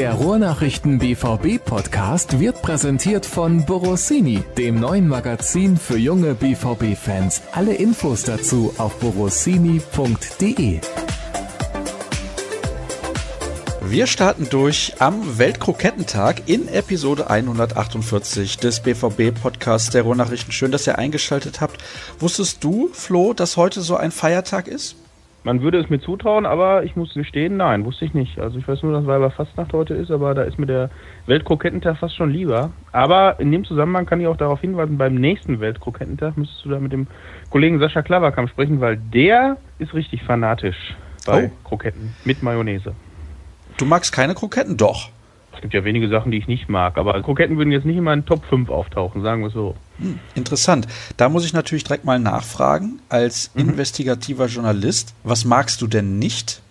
Der Ruhrnachrichten BVB Podcast wird präsentiert von Borossini, dem neuen Magazin für junge BVB Fans. Alle Infos dazu auf borossini.de. Wir starten durch am Weltkrokettentag in Episode 148 des BVB Podcasts der Ruhrnachrichten. Schön, dass ihr eingeschaltet habt. Wusstest du, Flo, dass heute so ein Feiertag ist? Man würde es mir zutrauen, aber ich muss gestehen, nein, wusste ich nicht. Also ich weiß nur, dass Weiberfastnacht heute ist, aber da ist mir der Weltkrokettentag fast schon lieber. Aber in dem Zusammenhang kann ich auch darauf hinweisen, beim nächsten Weltkrokettentag müsstest du da mit dem Kollegen Sascha Klaverkamp sprechen, weil der ist richtig fanatisch bei oh. Kroketten mit Mayonnaise. Du magst keine Kroketten? Doch. Es gibt ja wenige Sachen, die ich nicht mag, aber Kroketten würden jetzt nicht in meinen Top 5 auftauchen, sagen wir es so. Hm, interessant. Da muss ich natürlich direkt mal nachfragen, als mhm. investigativer Journalist, was magst du denn nicht?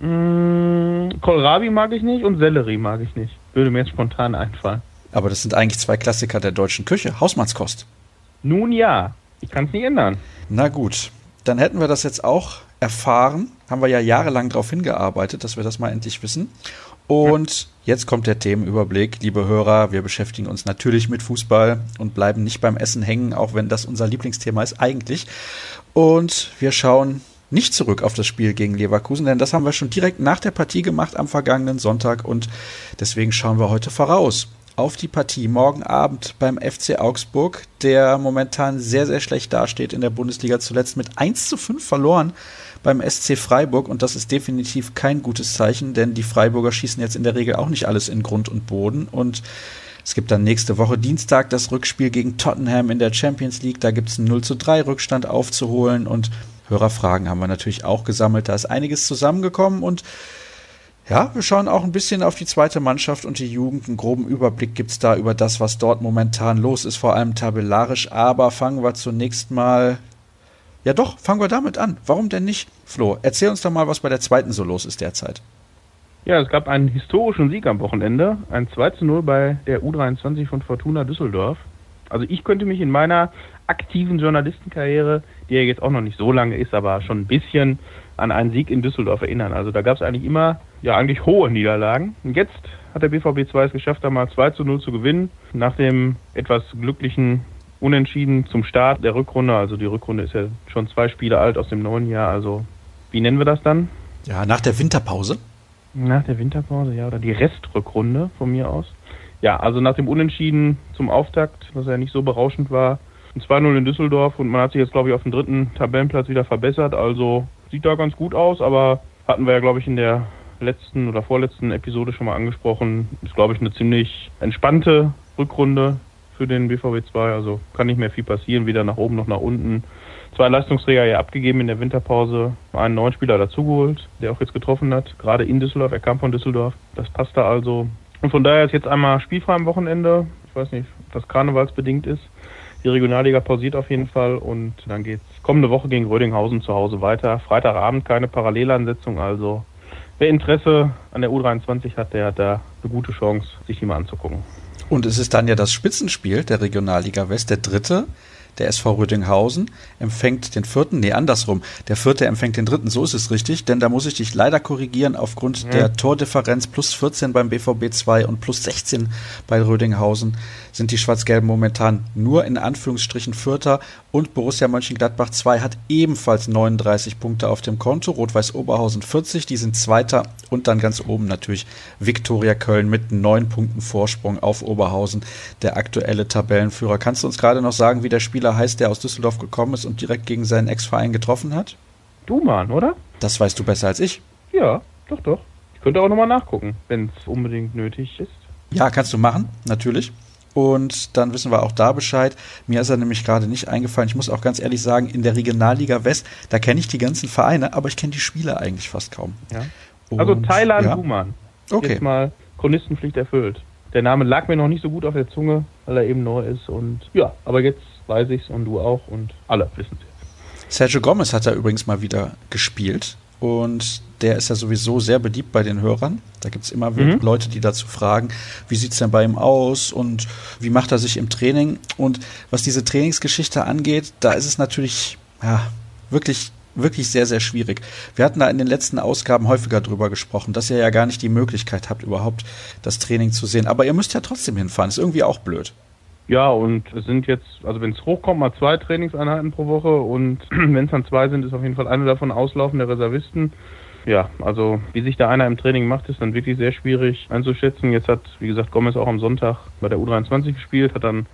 Mmh, Kohlrabi mag ich nicht und Sellerie mag ich nicht. Würde mir jetzt spontan einfallen. Aber das sind eigentlich zwei Klassiker der deutschen Küche. Hausmannskost. Nun ja, ich kann es nicht ändern. Na gut, dann hätten wir das jetzt auch erfahren. Haben wir ja jahrelang darauf hingearbeitet, dass wir das mal endlich wissen. Und jetzt kommt der Themenüberblick. Liebe Hörer, wir beschäftigen uns natürlich mit Fußball und bleiben nicht beim Essen hängen, auch wenn das unser Lieblingsthema ist eigentlich. Und wir schauen nicht zurück auf das Spiel gegen Leverkusen, denn das haben wir schon direkt nach der Partie gemacht am vergangenen Sonntag und deswegen schauen wir heute voraus auf die Partie morgen Abend beim FC Augsburg, der momentan sehr, sehr schlecht dasteht in der Bundesliga, zuletzt mit 1 zu 5 verloren beim SC Freiburg und das ist definitiv kein gutes Zeichen, denn die Freiburger schießen jetzt in der Regel auch nicht alles in Grund und Boden und es gibt dann nächste Woche Dienstag das Rückspiel gegen Tottenham in der Champions League. Da gibt es einen 0 zu 3 Rückstand aufzuholen und Hörerfragen haben wir natürlich auch gesammelt. Da ist einiges zusammengekommen und ja, wir schauen auch ein bisschen auf die zweite Mannschaft und die Jugend. Einen groben Überblick gibt es da über das, was dort momentan los ist, vor allem tabellarisch. Aber fangen wir zunächst mal ja doch, fangen wir damit an. Warum denn nicht? Flo, erzähl uns doch mal, was bei der zweiten so los ist derzeit. Ja, es gab einen historischen Sieg am Wochenende. Ein 2 zu 0 bei der U23 von Fortuna Düsseldorf. Also ich könnte mich in meiner aktiven Journalistenkarriere, die ja jetzt auch noch nicht so lange ist, aber schon ein bisschen an einen Sieg in Düsseldorf erinnern. Also da gab es eigentlich immer, ja eigentlich hohe Niederlagen. Und jetzt hat der BVB 2 es geschafft, da mal 2 zu 0 zu gewinnen. Nach dem etwas glücklichen Unentschieden zum Start der Rückrunde. Also die Rückrunde ist ja schon zwei Spiele alt aus dem neuen Jahr. Also wie nennen wir das dann? Ja, nach der Winterpause. Nach der Winterpause, ja, oder die Restrückrunde von mir aus. Ja, also nach dem Unentschieden zum Auftakt, was ja nicht so berauschend war, ein 2-0 in Düsseldorf und man hat sich jetzt, glaube ich, auf den dritten Tabellenplatz wieder verbessert. Also sieht da ganz gut aus, aber hatten wir ja, glaube ich, in der letzten oder vorletzten Episode schon mal angesprochen. Ist, glaube ich, eine ziemlich entspannte Rückrunde für den BVB 2. Also kann nicht mehr viel passieren, weder nach oben noch nach unten. Zwei Leistungsträger ja abgegeben in der Winterpause, einen neuen Spieler dazugeholt, der auch jetzt getroffen hat, gerade in Düsseldorf, er kam von Düsseldorf. Das passt da also. Und von daher ist jetzt einmal spielfrei am Wochenende. Ich weiß nicht, ob das karnevalsbedingt ist. Die Regionalliga pausiert auf jeden Fall und dann geht's kommende Woche gegen Rödinghausen zu Hause weiter. Freitagabend keine Parallelansetzung, also wer Interesse an der U23 hat, der hat da eine gute Chance, sich die mal anzugucken. Und es ist dann ja das Spitzenspiel der Regionalliga West, der dritte der SV Rödinghausen empfängt den vierten, nee, andersrum. Der vierte empfängt den dritten, so ist es richtig, denn da muss ich dich leider korrigieren aufgrund mhm. der Tordifferenz plus 14 beim BVB 2 und plus 16 bei Rödinghausen sind die Schwarz-Gelben momentan nur in Anführungsstrichen Vierter und Borussia Mönchengladbach 2 hat ebenfalls 39 Punkte auf dem Konto, Rot-Weiß Oberhausen 40, die sind Zweiter und dann ganz oben natürlich Viktoria Köln mit neun Punkten Vorsprung auf Oberhausen, der aktuelle Tabellenführer. Kannst du uns gerade noch sagen, wie der Spieler Spieler heißt, der aus Düsseldorf gekommen ist und direkt gegen seinen Ex-Verein getroffen hat? Duman, oder? Das weißt du besser als ich. Ja, doch, doch. Ich könnte auch nochmal nachgucken, wenn es unbedingt nötig ist. Ja, kannst du machen, natürlich. Und dann wissen wir auch da Bescheid. Mir ist er nämlich gerade nicht eingefallen. Ich muss auch ganz ehrlich sagen, in der Regionalliga West, da kenne ich die ganzen Vereine, aber ich kenne die Spieler eigentlich fast kaum. Ja. also Thailand ja. Duman. Okay. Jetzt mal Chronistenpflicht erfüllt. Der Name lag mir noch nicht so gut auf der Zunge, weil er eben neu ist. Und ja, aber jetzt weiß ich's und du auch und alle wissen es. Sergio Gomez hat da übrigens mal wieder gespielt und der ist ja sowieso sehr beliebt bei den Hörern. Da gibt es immer mhm. Leute, die dazu fragen, wie sieht es denn bei ihm aus und wie macht er sich im Training. Und was diese Trainingsgeschichte angeht, da ist es natürlich ja, wirklich wirklich sehr, sehr schwierig. Wir hatten da in den letzten Ausgaben häufiger drüber gesprochen, dass ihr ja gar nicht die Möglichkeit habt, überhaupt das Training zu sehen. Aber ihr müsst ja trotzdem hinfahren. Ist irgendwie auch blöd. Ja, und es sind jetzt, also wenn es hochkommt, mal zwei Trainingseinheiten pro Woche und wenn es dann zwei sind, ist auf jeden Fall eine davon Auslaufen der Reservisten. Ja, also wie sich da einer im Training macht, ist dann wirklich sehr schwierig einzuschätzen. Jetzt hat, wie gesagt, Gomez auch am Sonntag bei der U23 gespielt, hat dann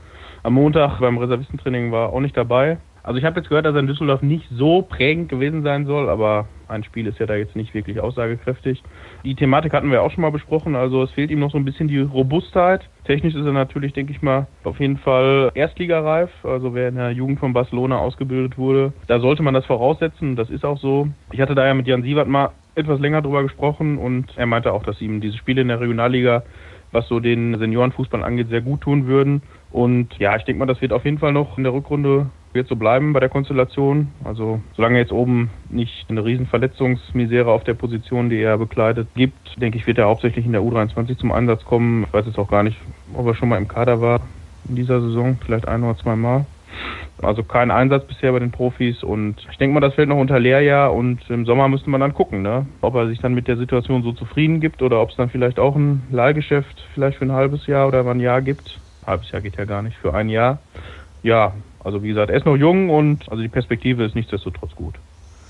am Montag beim Reservistentraining war auch nicht dabei. Also ich habe jetzt gehört, dass er in Düsseldorf nicht so prägend gewesen sein soll, aber ein Spiel ist ja da jetzt nicht wirklich aussagekräftig. Die Thematik hatten wir auch schon mal besprochen, also es fehlt ihm noch so ein bisschen die Robustheit. Technisch ist er natürlich, denke ich mal, auf jeden Fall erstligareif. Also wer in der Jugend von Barcelona ausgebildet wurde, da sollte man das voraussetzen. Das ist auch so. Ich hatte da ja mit Jan Sievert mal etwas länger drüber gesprochen und er meinte auch, dass ihm diese Spiele in der Regionalliga was so den Seniorenfußball angeht, sehr gut tun würden. Und ja, ich denke mal, das wird auf jeden Fall noch in der Rückrunde wird so bleiben bei der Konstellation. Also solange jetzt oben nicht eine riesen Verletzungsmisere auf der Position, die er bekleidet, gibt, denke ich, wird er hauptsächlich in der U23 zum Einsatz kommen. Ich weiß jetzt auch gar nicht, ob er schon mal im Kader war in dieser Saison, vielleicht ein oder zwei Mal. Also kein Einsatz bisher bei den Profis und ich denke mal, das fällt noch unter Lehrjahr und im Sommer müsste man dann gucken, ne? ob er sich dann mit der Situation so zufrieden gibt oder ob es dann vielleicht auch ein Leihgeschäft vielleicht für ein halbes Jahr oder ein Jahr gibt. Halbes Jahr geht ja gar nicht, für ein Jahr. Ja, also wie gesagt, er ist noch jung und also die Perspektive ist nichtsdestotrotz gut.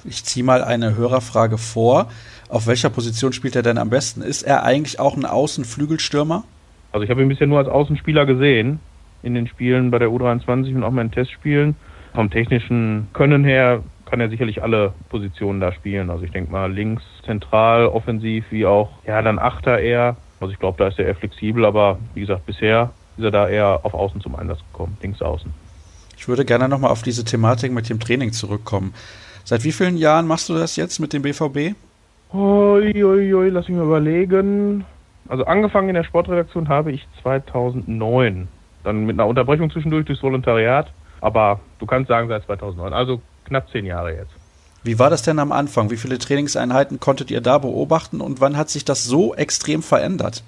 Ich ziehe mal eine Hörerfrage vor. Auf welcher Position spielt er denn am besten? Ist er eigentlich auch ein Außenflügelstürmer? Also ich habe ihn bisher nur als Außenspieler gesehen in den Spielen bei der U23 und auch mal in Testspielen. Vom technischen Können her kann er sicherlich alle Positionen da spielen. Also ich denke mal links, zentral, offensiv, wie auch, ja, dann Achter eher. Also ich glaube, da ist er eher flexibel, aber wie gesagt, bisher ist er da eher auf Außen zum Einsatz gekommen, links außen. Ich würde gerne nochmal auf diese Thematik mit dem Training zurückkommen. Seit wie vielen Jahren machst du das jetzt mit dem BVB? Ui, ui, ui, lass mich mal überlegen. Also angefangen in der Sportredaktion habe ich 2009. Dann mit einer Unterbrechung zwischendurch durchs Volontariat. Aber du kannst sagen seit 2009. Also knapp zehn Jahre jetzt. Wie war das denn am Anfang? Wie viele Trainingseinheiten konntet ihr da beobachten und wann hat sich das so extrem verändert?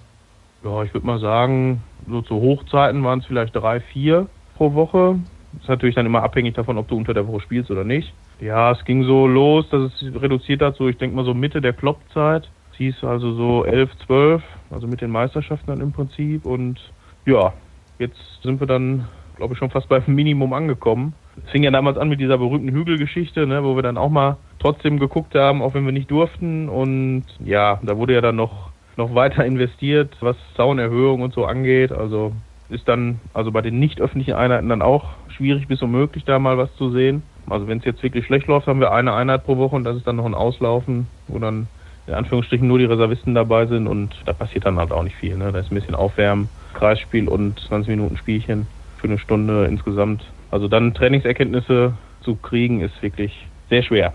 Ja, ich würde mal sagen, so zu Hochzeiten waren es vielleicht drei, vier pro Woche. Ist natürlich dann immer abhängig davon, ob du unter der Woche spielst oder nicht. Ja, es ging so los, dass es reduziert hat, so ich denke mal so Mitte der Kloppzeit. Es hieß also so 11, 12, also mit den Meisterschaften dann im Prinzip. Und ja, Jetzt sind wir dann, glaube ich, schon fast beim Minimum angekommen. Es fing ja damals an mit dieser berühmten Hügelgeschichte, ne, wo wir dann auch mal trotzdem geguckt haben, auch wenn wir nicht durften. Und ja, da wurde ja dann noch, noch weiter investiert, was Zaunerhöhung und so angeht. Also ist dann also bei den nicht öffentlichen Einheiten dann auch schwierig bis unmöglich, da mal was zu sehen. Also wenn es jetzt wirklich schlecht läuft, haben wir eine Einheit pro Woche und das ist dann noch ein Auslaufen, wo dann in Anführungsstrichen nur die Reservisten dabei sind und da passiert dann halt auch nicht viel. Ne? Da ist ein bisschen Aufwärmen, Kreisspiel und 20 Minuten Spielchen für eine Stunde insgesamt. Also dann Trainingserkenntnisse zu kriegen, ist wirklich sehr schwer.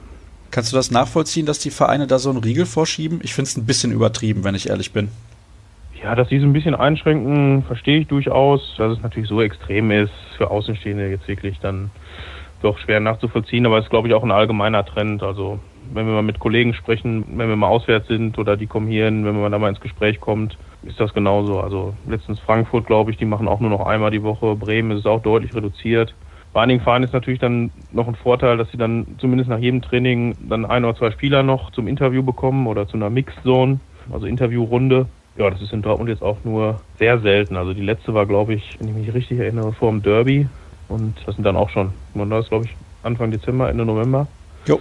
Kannst du das nachvollziehen, dass die Vereine da so einen Riegel vorschieben? Ich finde es ein bisschen übertrieben, wenn ich ehrlich bin. Ja, dass sie so ein bisschen einschränken, verstehe ich durchaus. Dass es natürlich so extrem ist, für Außenstehende jetzt wirklich dann doch schwer nachzuvollziehen, aber es ist, glaube ich, auch ein allgemeiner Trend. Also wenn wir mal mit Kollegen sprechen, wenn wir mal auswärts sind oder die kommen hier hin, wenn man da mal ins Gespräch kommt, ist das genauso. Also letztens Frankfurt, glaube ich, die machen auch nur noch einmal die Woche. Bremen ist es auch deutlich reduziert. Bei einigen Vereinen ist natürlich dann noch ein Vorteil, dass sie dann zumindest nach jedem Training dann ein oder zwei Spieler noch zum Interview bekommen oder zu einer Mixed Zone, also Interviewrunde. Ja, das ist in Dortmund jetzt auch nur sehr selten. Also die letzte war, glaube ich, wenn ich mich richtig erinnere, vor dem Derby. Und das sind dann auch schon, man das glaube ich Anfang Dezember, Ende November. Jo.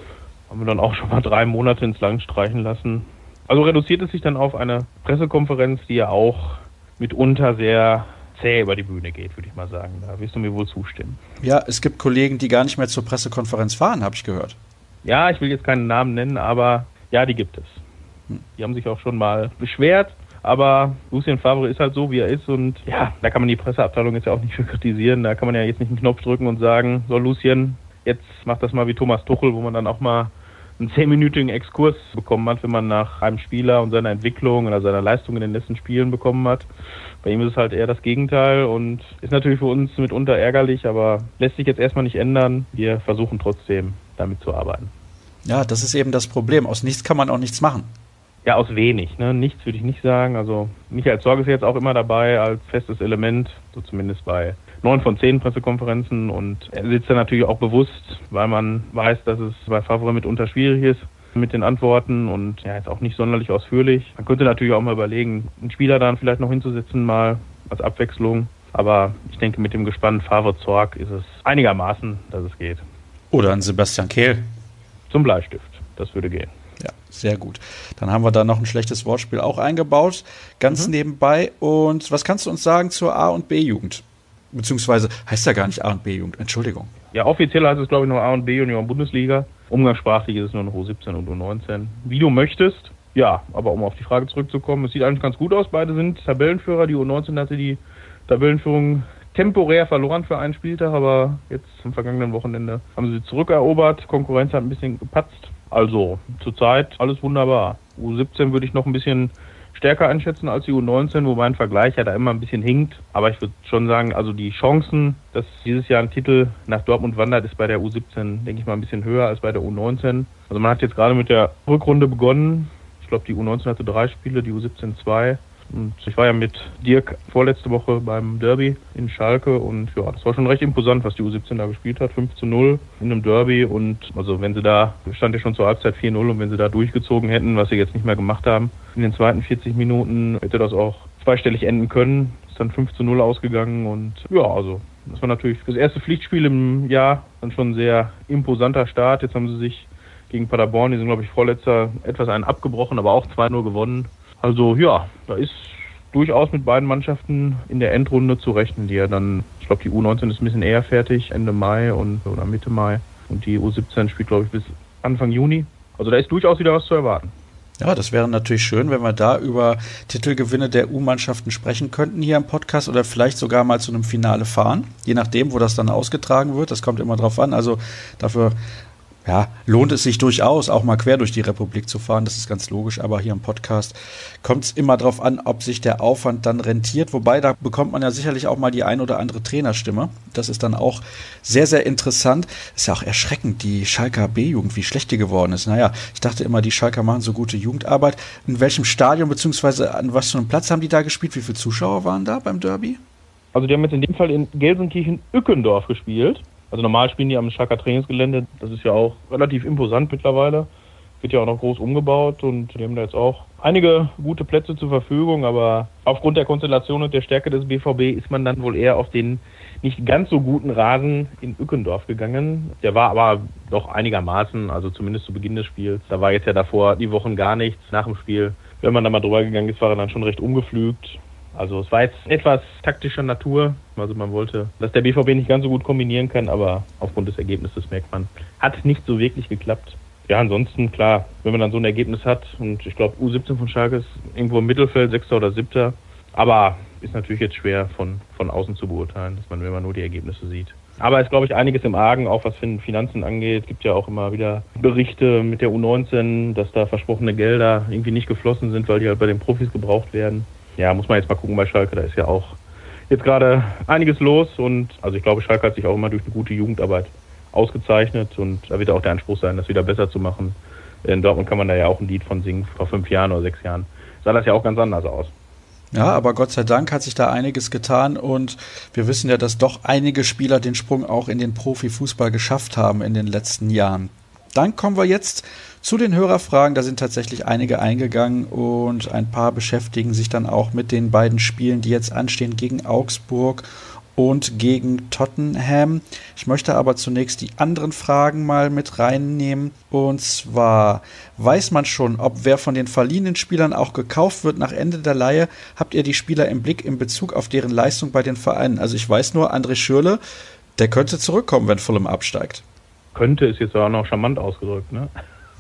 Haben wir dann auch schon mal drei Monate ins Land streichen lassen. Also reduziert es sich dann auf eine Pressekonferenz, die ja auch mitunter sehr zäh über die Bühne geht, würde ich mal sagen. Da wirst du mir wohl zustimmen. Ja, es gibt Kollegen, die gar nicht mehr zur Pressekonferenz fahren, habe ich gehört. Ja, ich will jetzt keinen Namen nennen, aber ja, die gibt es. Hm. Die haben sich auch schon mal beschwert, aber Lucien Favre ist halt so, wie er ist und ja, da kann man die Presseabteilung jetzt ja auch nicht für kritisieren. Da kann man ja jetzt nicht einen Knopf drücken und sagen, so Lucien, jetzt mach das mal wie Thomas Tuchel, wo man dann auch mal einen zehnminütigen Exkurs bekommen hat, wenn man nach einem Spieler und seiner Entwicklung oder seiner Leistung in den letzten Spielen bekommen hat. Bei ihm ist es halt eher das Gegenteil und ist natürlich für uns mitunter ärgerlich, aber lässt sich jetzt erstmal nicht ändern. Wir versuchen trotzdem damit zu arbeiten. Ja, das ist eben das Problem. Aus nichts kann man auch nichts machen. Ja, aus wenig. Ne? Nichts würde ich nicht sagen. Also Michael Sorge ist jetzt auch immer dabei als festes Element, so zumindest bei neun von zehn Pressekonferenzen und er sitzt da natürlich auch bewusst, weil man weiß, dass es bei Favre mitunter schwierig ist mit den Antworten und ja, ist auch nicht sonderlich ausführlich. Man könnte natürlich auch mal überlegen, einen Spieler dann vielleicht noch hinzusetzen, mal als Abwechslung. Aber ich denke, mit dem Gespann Favre Zorg ist es einigermaßen, dass es geht. Oder ein Sebastian Kehl. Zum Bleistift. Das würde gehen. Sehr gut. Dann haben wir da noch ein schlechtes Wortspiel auch eingebaut, ganz mhm. nebenbei. Und was kannst du uns sagen zur A- und B-Jugend? Beziehungsweise heißt ja gar nicht A- und B-Jugend, Entschuldigung. Ja, offiziell heißt es, glaube ich, nur A- und B-Union Bundesliga. Umgangssprachlich ist es nur noch U17 und U19. Wie du möchtest. Ja, aber um auf die Frage zurückzukommen, es sieht eigentlich ganz gut aus. Beide sind Tabellenführer. Die U19 hatte die Tabellenführung temporär verloren für einen Spieltag, aber jetzt am vergangenen Wochenende haben sie zurückerobert. Konkurrenz hat ein bisschen gepatzt. Also zurzeit alles wunderbar. U17 würde ich noch ein bisschen stärker einschätzen als die U19, wobei ein Vergleich ja da immer ein bisschen hinkt. Aber ich würde schon sagen, also die Chancen, dass dieses Jahr ein Titel nach Dortmund wandert, ist bei der U17, denke ich mal, ein bisschen höher als bei der U19. Also man hat jetzt gerade mit der Rückrunde begonnen. Ich glaube, die U19 hatte drei Spiele, die U17 zwei. Und ich war ja mit Dirk vorletzte Woche beim Derby in Schalke und ja, das war schon recht imposant, was die U17 da gespielt hat. 5 zu 0 in einem Derby und also wenn sie da, stand ja schon zur Halbzeit 4-0 und wenn sie da durchgezogen hätten, was sie jetzt nicht mehr gemacht haben, in den zweiten 40 Minuten hätte das auch zweistellig enden können. Ist dann 5 zu 0 ausgegangen und ja, also das war natürlich das erste Pflichtspiel im Jahr, dann schon ein sehr imposanter Start. Jetzt haben sie sich gegen Paderborn, die sind glaube ich vorletzter, etwas einen abgebrochen, aber auch 2-0 gewonnen. Also ja, da ist durchaus mit beiden Mannschaften in der Endrunde zu rechnen, die ja dann, ich glaube, die U19 ist ein bisschen eher fertig, Ende Mai und oder Mitte Mai. Und die U17 spielt, glaube ich, bis Anfang Juni. Also da ist durchaus wieder was zu erwarten. Ja, das wäre natürlich schön, wenn wir da über Titelgewinne der U-Mannschaften sprechen könnten hier im Podcast oder vielleicht sogar mal zu einem Finale fahren, je nachdem, wo das dann ausgetragen wird. Das kommt immer drauf an. Also dafür ja, lohnt es sich durchaus, auch mal quer durch die Republik zu fahren. Das ist ganz logisch. Aber hier im Podcast kommt es immer darauf an, ob sich der Aufwand dann rentiert. Wobei, da bekommt man ja sicherlich auch mal die ein oder andere Trainerstimme. Das ist dann auch sehr, sehr interessant. Ist ja auch erschreckend, die Schalker B-Jugend, wie schlecht die geworden ist. Naja, ich dachte immer, die Schalker machen so gute Jugendarbeit. In welchem Stadion beziehungsweise an was für einem Platz haben die da gespielt? Wie viele Zuschauer waren da beim Derby? Also die haben jetzt in dem Fall in Gelsenkirchen-Ückendorf gespielt. Also normal spielen die am Schalker Trainingsgelände. Das ist ja auch relativ imposant mittlerweile. Wird ja auch noch groß umgebaut und die haben da jetzt auch einige gute Plätze zur Verfügung, aber aufgrund der Konstellation und der Stärke des BVB ist man dann wohl eher auf den nicht ganz so guten Rasen in Ückendorf gegangen. Der war aber doch einigermaßen, also zumindest zu Beginn des Spiels. Da war jetzt ja davor die Wochen gar nichts. Nach dem Spiel, wenn man da mal drüber gegangen ist, war er dann schon recht umgepflügt. Also es war jetzt etwas taktischer Natur. Also man wollte, dass der BVB nicht ganz so gut kombinieren kann, aber aufgrund des Ergebnisses merkt man, hat nicht so wirklich geklappt. Ja, ansonsten klar, wenn man dann so ein Ergebnis hat und ich glaube U17 von Schalke ist irgendwo im Mittelfeld, Sechster oder Siebter, aber ist natürlich jetzt schwer von, von außen zu beurteilen, dass man, wenn man nur die Ergebnisse sieht. Aber es ist, glaube ich, einiges im Argen, auch was Finanzen angeht. Es gibt ja auch immer wieder Berichte mit der U19, dass da versprochene Gelder irgendwie nicht geflossen sind, weil die halt bei den Profis gebraucht werden ja, muss man jetzt mal gucken bei Schalke. Da ist ja auch jetzt gerade einiges los und also ich glaube, Schalke hat sich auch immer durch eine gute Jugendarbeit ausgezeichnet und da wird auch der Anspruch sein, das wieder besser zu machen. In Dortmund kann man da ja auch ein Lied von singen. Vor fünf Jahren oder sechs Jahren sah das ja auch ganz anders aus. Ja, aber Gott sei Dank hat sich da einiges getan und wir wissen ja, dass doch einige Spieler den Sprung auch in den Profifußball geschafft haben in den letzten Jahren. Dann kommen wir jetzt zu den Hörerfragen. Da sind tatsächlich einige eingegangen und ein paar beschäftigen sich dann auch mit den beiden Spielen, die jetzt anstehen gegen Augsburg und gegen Tottenham. Ich möchte aber zunächst die anderen Fragen mal mit reinnehmen. Und zwar weiß man schon, ob wer von den verliehenen Spielern auch gekauft wird nach Ende der Leihe. Habt ihr die Spieler im Blick in Bezug auf deren Leistung bei den Vereinen? Also ich weiß nur, André Schürle, der könnte zurückkommen, wenn Fulham absteigt. Könnte ist jetzt auch noch charmant ausgedrückt, ne?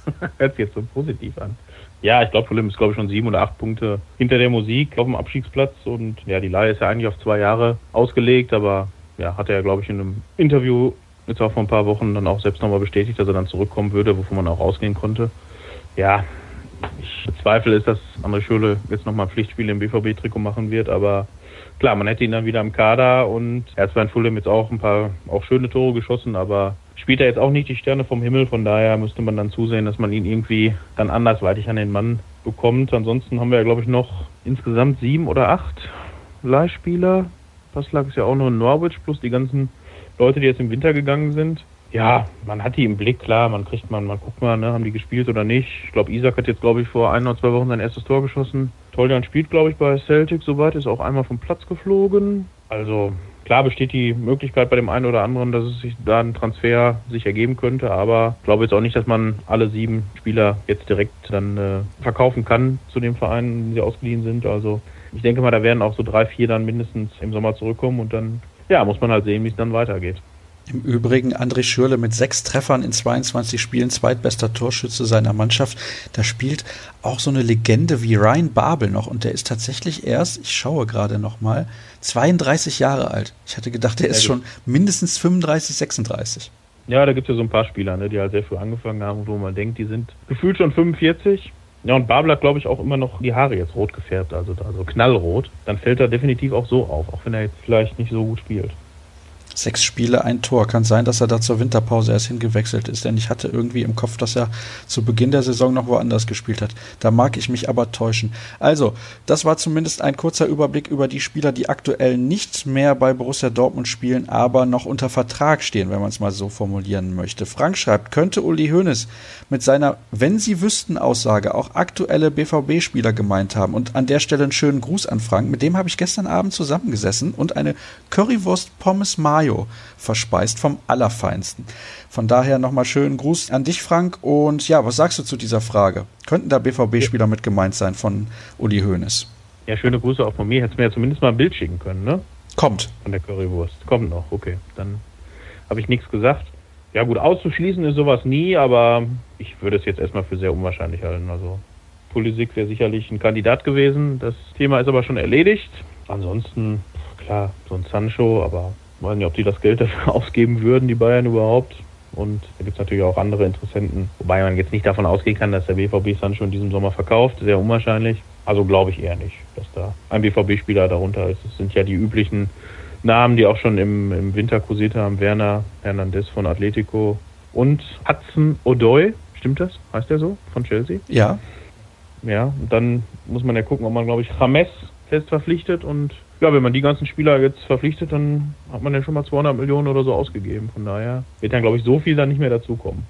Hört sich jetzt so positiv an. Ja, ich glaube, Fulham ist, glaube ich, schon sieben oder acht Punkte hinter der Musik auf dem Abstiegsplatz. Und ja, die Leihe ist ja eigentlich auf zwei Jahre ausgelegt, aber ja, hat er ja, glaube ich, in einem Interview jetzt auch vor ein paar Wochen dann auch selbst nochmal bestätigt, dass er dann zurückkommen würde, wovon man auch ausgehen konnte. Ja, ich bezweifle es, dass André Schule jetzt nochmal Pflichtspiele im BVB-Trikot machen wird, aber klar, man hätte ihn dann wieder im Kader und er Fulham jetzt auch ein paar auch schöne Tore geschossen, aber spielt er jetzt auch nicht die Sterne vom Himmel, von daher müsste man dann zusehen, dass man ihn irgendwie dann andersweitig an den Mann bekommt. Ansonsten haben wir ja, glaube ich, noch insgesamt sieben oder acht Leihspieler. Passlag ist ja auch nur in Norwich, plus die ganzen Leute, die jetzt im Winter gegangen sind. Ja, man hat die im Blick, klar, man kriegt man, man guckt mal, ne, haben die gespielt oder nicht. Ich glaube, Isaac hat jetzt, glaube ich, vor ein oder zwei Wochen sein erstes Tor geschossen. Toljan spielt, glaube ich, bei Celtic soweit, ist auch einmal vom Platz geflogen. Also klar besteht die Möglichkeit bei dem einen oder anderen, dass es sich da ein Transfer sich ergeben könnte, aber ich glaube jetzt auch nicht, dass man alle sieben Spieler jetzt direkt dann äh, verkaufen kann zu dem Verein, in dem sie ausgeliehen sind. Also ich denke mal, da werden auch so drei, vier dann mindestens im Sommer zurückkommen und dann ja, muss man halt sehen, wie es dann weitergeht. Im Übrigen André Schürle mit sechs Treffern in 22 Spielen, zweitbester Torschütze seiner Mannschaft. Da spielt auch so eine Legende wie Ryan Babel noch und der ist tatsächlich erst, ich schaue gerade noch mal, 32 Jahre alt. Ich hatte gedacht, der ist schon mindestens 35, 36. Ja, da gibt es ja so ein paar Spieler, ne, die halt sehr früh angefangen haben, wo man denkt, die sind gefühlt schon 45. Ja, und Babel hat, glaube ich, auch immer noch die Haare jetzt rot gefärbt, also, also knallrot. Dann fällt er definitiv auch so auf, auch wenn er jetzt vielleicht nicht so gut spielt. Sechs Spiele, ein Tor. Kann sein, dass er da zur Winterpause erst hingewechselt ist, denn ich hatte irgendwie im Kopf, dass er zu Beginn der Saison noch woanders gespielt hat. Da mag ich mich aber täuschen. Also, das war zumindest ein kurzer Überblick über die Spieler, die aktuell nicht mehr bei Borussia Dortmund spielen, aber noch unter Vertrag stehen, wenn man es mal so formulieren möchte. Frank schreibt, könnte Uli Hoeneß mit seiner Wenn Sie wüssten Aussage auch aktuelle BVB-Spieler gemeint haben und an der Stelle einen schönen Gruß an Frank. Mit dem habe ich gestern Abend zusammengesessen und eine Currywurst Pommes Mayo Mayo verspeist vom Allerfeinsten. Von daher nochmal schönen Gruß an dich, Frank. Und ja, was sagst du zu dieser Frage? Könnten da BVB-Spieler mit gemeint sein von Uli Hoeneß? Ja, schöne Grüße auch von mir. Hättest mir ja zumindest mal ein Bild schicken können, ne? Kommt. Von der Currywurst. Kommt noch, okay. Dann habe ich nichts gesagt. Ja gut, auszuschließen ist sowas nie, aber ich würde es jetzt erstmal für sehr unwahrscheinlich halten. Also Pulisic wäre sicherlich ein Kandidat gewesen. Das Thema ist aber schon erledigt. Ansonsten, klar, so ein Sancho, aber ich weiß nicht, ob die das Geld dafür ausgeben würden, die Bayern überhaupt. Und da gibt es natürlich auch andere Interessenten, wobei man jetzt nicht davon ausgehen kann, dass der BVB Sancho in diesem Sommer verkauft. Sehr unwahrscheinlich. Also glaube ich eher nicht, dass da ein BVB-Spieler darunter ist. Es sind ja die üblichen Namen, die auch schon im, im Winter kursiert haben. Werner Hernandez von Atletico und Hudson O'Doy. Stimmt das? Heißt der so? Von Chelsea? Ja. Ja, und dann muss man ja gucken, ob man, glaube ich, James fest verpflichtet und ja, wenn man die ganzen Spieler jetzt verpflichtet, dann hat man ja schon mal 200 Millionen oder so ausgegeben. Von daher wird dann, glaube ich, so viel dann nicht mehr dazukommen.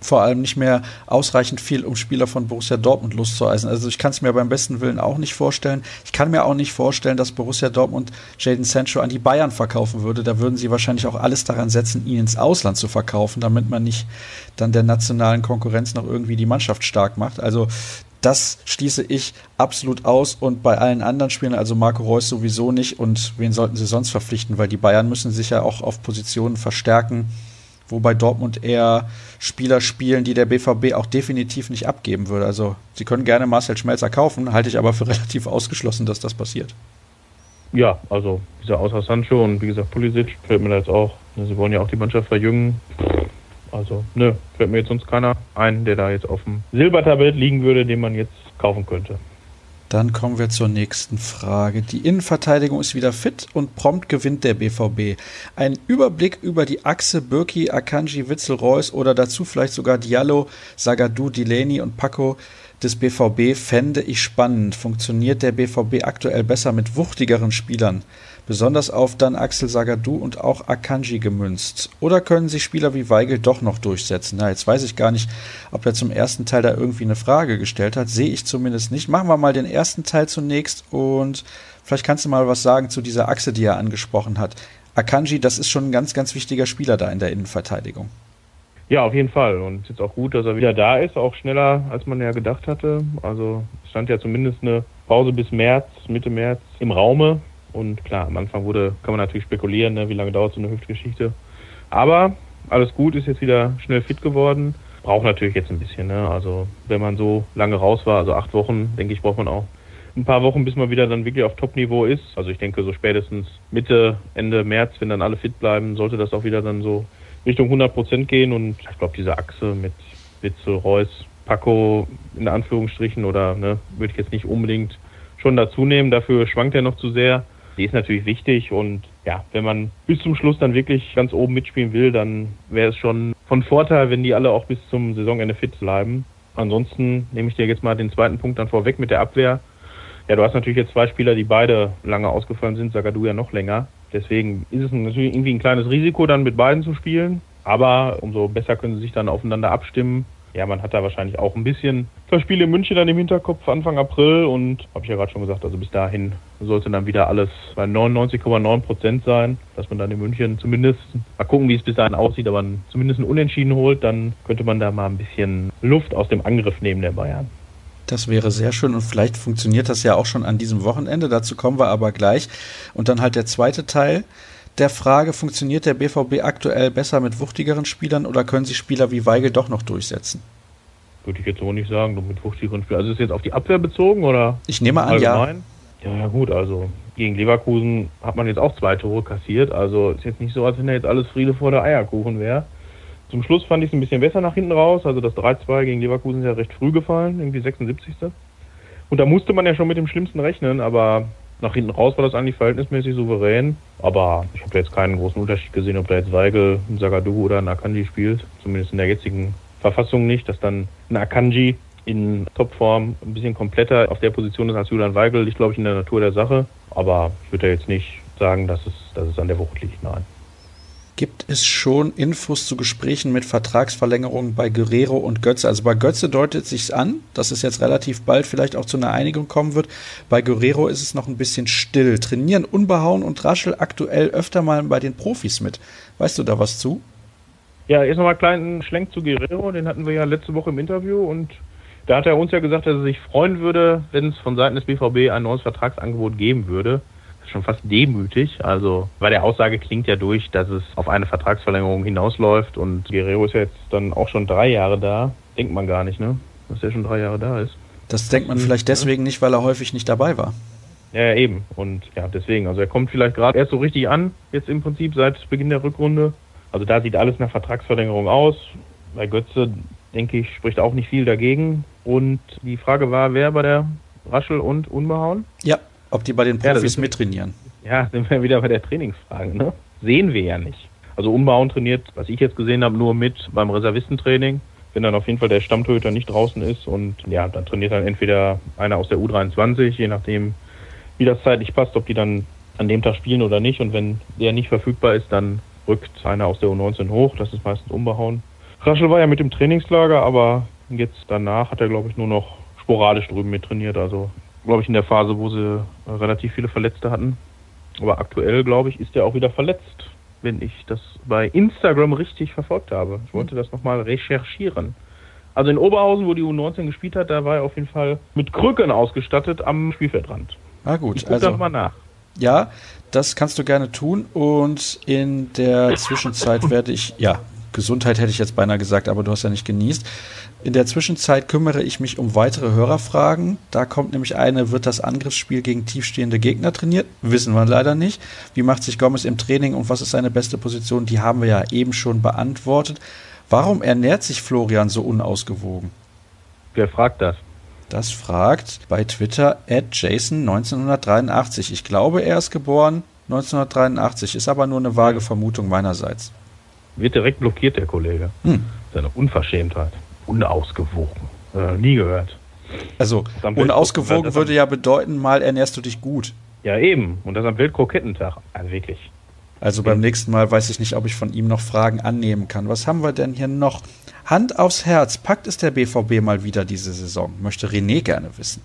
Vor allem nicht mehr ausreichend viel, um Spieler von Borussia Dortmund loszueisen. Also ich kann es mir beim besten Willen auch nicht vorstellen. Ich kann mir auch nicht vorstellen, dass Borussia Dortmund Jaden Sancho an die Bayern verkaufen würde. Da würden sie wahrscheinlich auch alles daran setzen, ihn ins Ausland zu verkaufen, damit man nicht dann der nationalen Konkurrenz noch irgendwie die Mannschaft stark macht. Also das schließe ich absolut aus und bei allen anderen Spielen, also Marco Reus sowieso nicht und wen sollten sie sonst verpflichten, weil die Bayern müssen sich ja auch auf Positionen verstärken, wobei Dortmund eher Spieler spielen, die der BVB auch definitiv nicht abgeben würde. Also sie können gerne Marcel Schmelzer kaufen, halte ich aber für relativ ausgeschlossen, dass das passiert. Ja, also dieser außer Sancho und wie gesagt Pulisic fällt mir da jetzt auch. Sie wollen ja auch die Mannschaft verjüngen. Also, nö, fällt mir jetzt sonst keiner ein, der da jetzt auf dem Silbertablett liegen würde, den man jetzt kaufen könnte. Dann kommen wir zur nächsten Frage. Die Innenverteidigung ist wieder fit und prompt gewinnt der BVB. Ein Überblick über die Achse Birki, Akanji, Witzel, Reus oder dazu vielleicht sogar Diallo, Sagadou, Delaney und Paco des BVB fände ich spannend. Funktioniert der BVB aktuell besser mit wuchtigeren Spielern? Besonders auf dann Axel Sagadou und auch Akanji gemünzt? Oder können sich Spieler wie Weigel doch noch durchsetzen? Na, jetzt weiß ich gar nicht, ob er zum ersten Teil da irgendwie eine Frage gestellt hat. Sehe ich zumindest nicht. Machen wir mal den ersten Teil zunächst und vielleicht kannst du mal was sagen zu dieser Achse, die er angesprochen hat. Akanji, das ist schon ein ganz, ganz wichtiger Spieler da in der Innenverteidigung. Ja, auf jeden Fall. Und es ist auch gut, dass er wieder da ist, auch schneller, als man ja gedacht hatte. Also stand ja zumindest eine Pause bis März, Mitte März im Raume. Und klar, am Anfang wurde, kann man natürlich spekulieren, ne, wie lange dauert so eine Hüftgeschichte. Aber alles gut, ist jetzt wieder schnell fit geworden. Braucht natürlich jetzt ein bisschen. Ne? Also wenn man so lange raus war, also acht Wochen, denke ich, braucht man auch ein paar Wochen, bis man wieder dann wirklich auf Top-Niveau ist. Also ich denke, so spätestens Mitte, Ende März, wenn dann alle fit bleiben, sollte das auch wieder dann so Richtung 100 Prozent gehen. Und ich glaube, diese Achse mit Witzel, Reus, Paco in Anführungsstrichen oder ne, würde ich jetzt nicht unbedingt schon dazu nehmen. Dafür schwankt er noch zu sehr die ist natürlich wichtig und ja, wenn man bis zum Schluss dann wirklich ganz oben mitspielen will, dann wäre es schon von Vorteil, wenn die alle auch bis zum Saisonende fit bleiben. Ansonsten nehme ich dir jetzt mal den zweiten Punkt dann vorweg mit der Abwehr. Ja, du hast natürlich jetzt zwei Spieler, die beide lange ausgefallen sind, Sagadu ja noch länger. Deswegen ist es natürlich irgendwie ein kleines Risiko, dann mit beiden zu spielen. Aber umso besser können sie sich dann aufeinander abstimmen. Ja, man hat da wahrscheinlich auch ein bisschen das Spiel in München dann im Hinterkopf Anfang April und habe ich ja gerade schon gesagt, also bis dahin sollte dann wieder alles bei 99,9 Prozent sein, dass man dann in München zumindest mal gucken, wie es bis dahin aussieht, aber zumindest ein Unentschieden holt, dann könnte man da mal ein bisschen Luft aus dem Angriff nehmen der Bayern. Das wäre sehr schön und vielleicht funktioniert das ja auch schon an diesem Wochenende. Dazu kommen wir aber gleich. Und dann halt der zweite Teil der Frage, funktioniert der BVB aktuell besser mit wuchtigeren Spielern oder können sich Spieler wie Weigel doch noch durchsetzen? Würde ich jetzt so nicht sagen, mit wuchtigeren Spielern. Also ist es jetzt auf die Abwehr bezogen oder? Ich nehme an, allgemein? ja. Ja, gut, also gegen Leverkusen hat man jetzt auch zwei Tore kassiert. Also ist jetzt nicht so, als wenn da jetzt alles Friede vor der Eierkuchen wäre. Zum Schluss fand ich es ein bisschen besser nach hinten raus. Also das 3-2 gegen Leverkusen ist ja recht früh gefallen, irgendwie 76. Und da musste man ja schon mit dem Schlimmsten rechnen, aber nach hinten raus war das eigentlich verhältnismäßig souverän. Aber ich habe jetzt keinen großen Unterschied gesehen, ob da jetzt Weigel, Sagadu oder Nakanji spielt. Zumindest in der jetzigen Verfassung nicht, dass dann Nakanji in Topform ein bisschen kompletter auf der Position ist als Julian Weigel. Liegt, glaube ich, in der Natur der Sache. Aber ich würde ja jetzt nicht sagen, dass es, dass es an der Wucht liegt. Nein. Gibt es schon Infos zu Gesprächen mit Vertragsverlängerungen bei Guerrero und Götze? Also bei Götze deutet sich an, dass es jetzt relativ bald vielleicht auch zu einer Einigung kommen wird. Bei Guerrero ist es noch ein bisschen still. Trainieren Unbehauen und Raschel aktuell öfter mal bei den Profis mit. Weißt du da was zu? Ja, erst nochmal einen kleinen Schlenk zu Guerrero. Den hatten wir ja letzte Woche im Interview und da hat er uns ja gesagt, dass er sich freuen würde, wenn es von Seiten des BVB ein neues Vertragsangebot geben würde schon fast demütig. Also, weil der Aussage klingt ja durch, dass es auf eine Vertragsverlängerung hinausläuft und Guerrero ist ja jetzt dann auch schon drei Jahre da. Denkt man gar nicht, ne? Dass er schon drei Jahre da ist. Das denkt man vielleicht deswegen nicht, weil er häufig nicht dabei war. Ja, eben. Und ja, deswegen. Also er kommt vielleicht gerade erst so richtig an, jetzt im Prinzip seit Beginn der Rückrunde. Also da sieht alles nach Vertragsverlängerung aus. Bei Götze, denke ich, spricht auch nicht viel dagegen. Und die Frage war, wer bei der Raschel und Unbehauen? Ja, ob die bei den Profis ja, mittrainieren. Ja, sind wir wieder bei der Trainingsfrage. Ne? Sehen wir ja nicht. Also Umbauen trainiert, was ich jetzt gesehen habe, nur mit beim Reservistentraining. Wenn dann auf jeden Fall der Stammtorhüter nicht draußen ist und ja, dann trainiert dann entweder einer aus der U23, je nachdem, wie das zeitlich passt, ob die dann an dem Tag spielen oder nicht. Und wenn der nicht verfügbar ist, dann rückt einer aus der U19 hoch. Das ist meistens Umbehauen. Raschel war ja mit dem Trainingslager, aber jetzt danach hat er, glaube ich, nur noch sporadisch drüben mit trainiert. Also glaube ich, in der Phase, wo sie äh, relativ viele Verletzte hatten. Aber aktuell, glaube ich, ist er auch wieder verletzt, wenn ich das bei Instagram richtig verfolgt habe. Ich wollte das nochmal recherchieren. Also in Oberhausen, wo die U19 gespielt hat, da war er auf jeden Fall mit Krücken ausgestattet am Spielfeldrand. Ah gut, ich also mal nach. Ja, das kannst du gerne tun und in der Zwischenzeit werde ich, ja, Gesundheit hätte ich jetzt beinahe gesagt, aber du hast ja nicht genießt. In der Zwischenzeit kümmere ich mich um weitere Hörerfragen. Da kommt nämlich eine, wird das Angriffsspiel gegen tiefstehende Gegner trainiert? Wissen wir leider nicht. Wie macht sich Gomez im Training und was ist seine beste Position? Die haben wir ja eben schon beantwortet. Warum ernährt sich Florian so unausgewogen? Wer fragt das? Das fragt bei Twitter at Jason1983. Ich glaube, er ist geboren 1983, ist aber nur eine vage Vermutung meinerseits. Wird direkt blockiert, der Kollege. Hm. Seine Unverschämtheit unausgewogen. Äh, nie gehört. Also unausgewogen würde ja bedeuten, mal ernährst du dich gut. Ja, eben. Und das am Weltkokettentag. Also wirklich. Also beim nächsten Mal weiß ich nicht, ob ich von ihm noch Fragen annehmen kann. Was haben wir denn hier noch? Hand aufs Herz, packt es der BVB mal wieder diese Saison? Möchte René gerne wissen.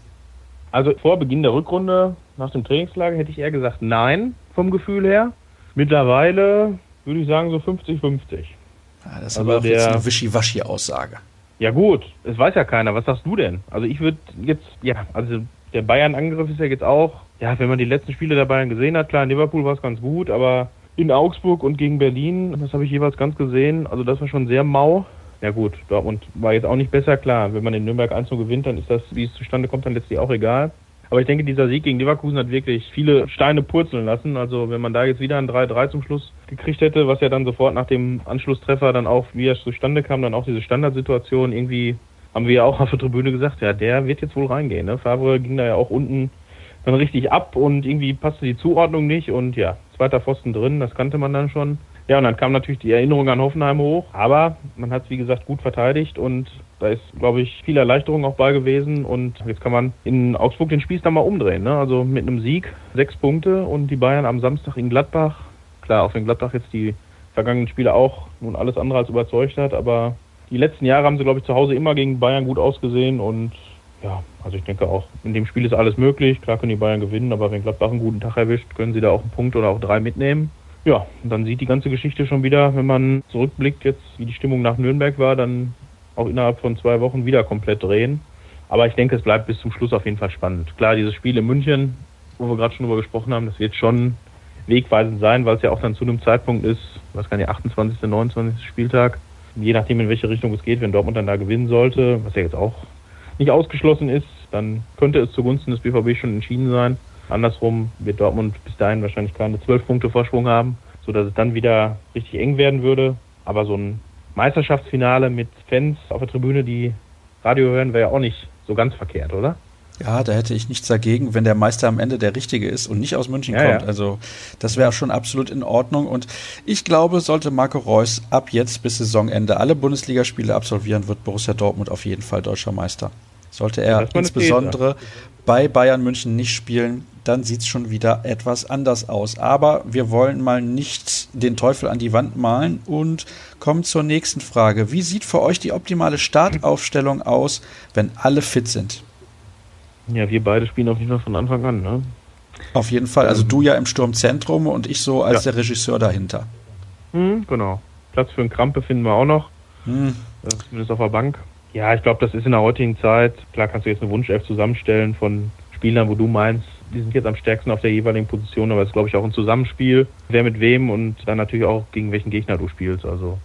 Also vor Beginn der Rückrunde, nach dem Trainingslager, hätte ich eher gesagt nein, vom Gefühl her. Mittlerweile würde ich sagen so 50-50. Ja, das ist also aber der, eine Wischiwaschi-Aussage. Ja gut, es weiß ja keiner. Was sagst du denn? Also ich würde jetzt, ja, also der Bayern-Angriff ist ja jetzt auch, ja, wenn man die letzten Spiele der Bayern gesehen hat, klar, in Liverpool war es ganz gut, aber in Augsburg und gegen Berlin, das habe ich jeweils ganz gesehen, also das war schon sehr mau. Ja gut, Dortmund war jetzt auch nicht besser, klar. Wenn man in Nürnberg 1 gewinnt, dann ist das, wie es zustande kommt, dann letztlich auch egal. Aber ich denke, dieser Sieg gegen Leverkusen hat wirklich viele Steine purzeln lassen. Also wenn man da jetzt wieder ein 3-3 zum Schluss gekriegt hätte, was ja dann sofort nach dem Anschlusstreffer dann auch, wie es zustande kam, dann auch diese Standardsituation irgendwie, haben wir ja auch auf der Tribüne gesagt, ja, der wird jetzt wohl reingehen. Ne? Favre ging da ja auch unten dann richtig ab und irgendwie passte die Zuordnung nicht und ja, zweiter Pfosten drin, das kannte man dann schon. Ja, und dann kam natürlich die Erinnerung an Hoffenheim hoch, aber man hat es wie gesagt gut verteidigt und da ist, glaube ich, viel Erleichterung auch bei gewesen und jetzt kann man in Augsburg den Spieß dann mal umdrehen. Ne? Also mit einem Sieg sechs Punkte und die Bayern am Samstag in Gladbach. Klar, auch wenn Gladbach jetzt die vergangenen Spiele auch nun alles andere als überzeugt hat, aber die letzten Jahre haben sie, glaube ich, zu Hause immer gegen Bayern gut ausgesehen und ja, also ich denke auch, in dem Spiel ist alles möglich. Klar können die Bayern gewinnen, aber wenn Gladbach einen guten Tag erwischt, können sie da auch einen Punkt oder auch drei mitnehmen. Ja, dann sieht die ganze Geschichte schon wieder, wenn man zurückblickt jetzt, wie die Stimmung nach Nürnberg war, dann auch innerhalb von zwei Wochen wieder komplett drehen. Aber ich denke, es bleibt bis zum Schluss auf jeden Fall spannend. Klar, dieses Spiel in München, wo wir gerade schon drüber gesprochen haben, das wird schon wegweisend sein, weil es ja auch dann zu einem Zeitpunkt ist, was kann der 28., 29. Spieltag, je nachdem in welche Richtung es geht, wenn Dortmund dann da gewinnen sollte, was ja jetzt auch nicht ausgeschlossen ist, dann könnte es zugunsten des BVB schon entschieden sein. Andersrum wird Dortmund bis dahin wahrscheinlich keine zwölf Punkte Vorsprung haben, sodass es dann wieder richtig eng werden würde. Aber so ein Meisterschaftsfinale mit Fans auf der Tribüne, die Radio hören, wäre ja auch nicht so ganz verkehrt, oder? Ja, da hätte ich nichts dagegen, wenn der Meister am Ende der Richtige ist und nicht aus München ja, kommt. Ja. Also das wäre schon absolut in Ordnung. Und ich glaube, sollte Marco Reus ab jetzt bis Saisonende alle Bundesligaspiele absolvieren, wird Borussia Dortmund auf jeden Fall deutscher Meister. Sollte er insbesondere bei Bayern München nicht spielen, dann sieht es schon wieder etwas anders aus. Aber wir wollen mal nicht den Teufel an die Wand malen und kommen zur nächsten Frage. Wie sieht für euch die optimale Startaufstellung aus, wenn alle fit sind? Ja, wir beide spielen auf jeden Fall von Anfang an, ne? Auf jeden Fall. Also du ja im Sturmzentrum und ich so als ja. der Regisseur dahinter. Hm, genau. Platz für einen Krampe finden wir auch noch. Hm. Zumindest auf der Bank. Ja, ich glaube, das ist in der heutigen Zeit. Klar kannst du jetzt eine Wunschelf zusammenstellen von Spielern, wo du meinst, die sind jetzt am stärksten auf der jeweiligen Position, aber es ist, glaube ich, auch ein Zusammenspiel, wer mit wem und dann natürlich auch gegen welchen Gegner du spielst. Also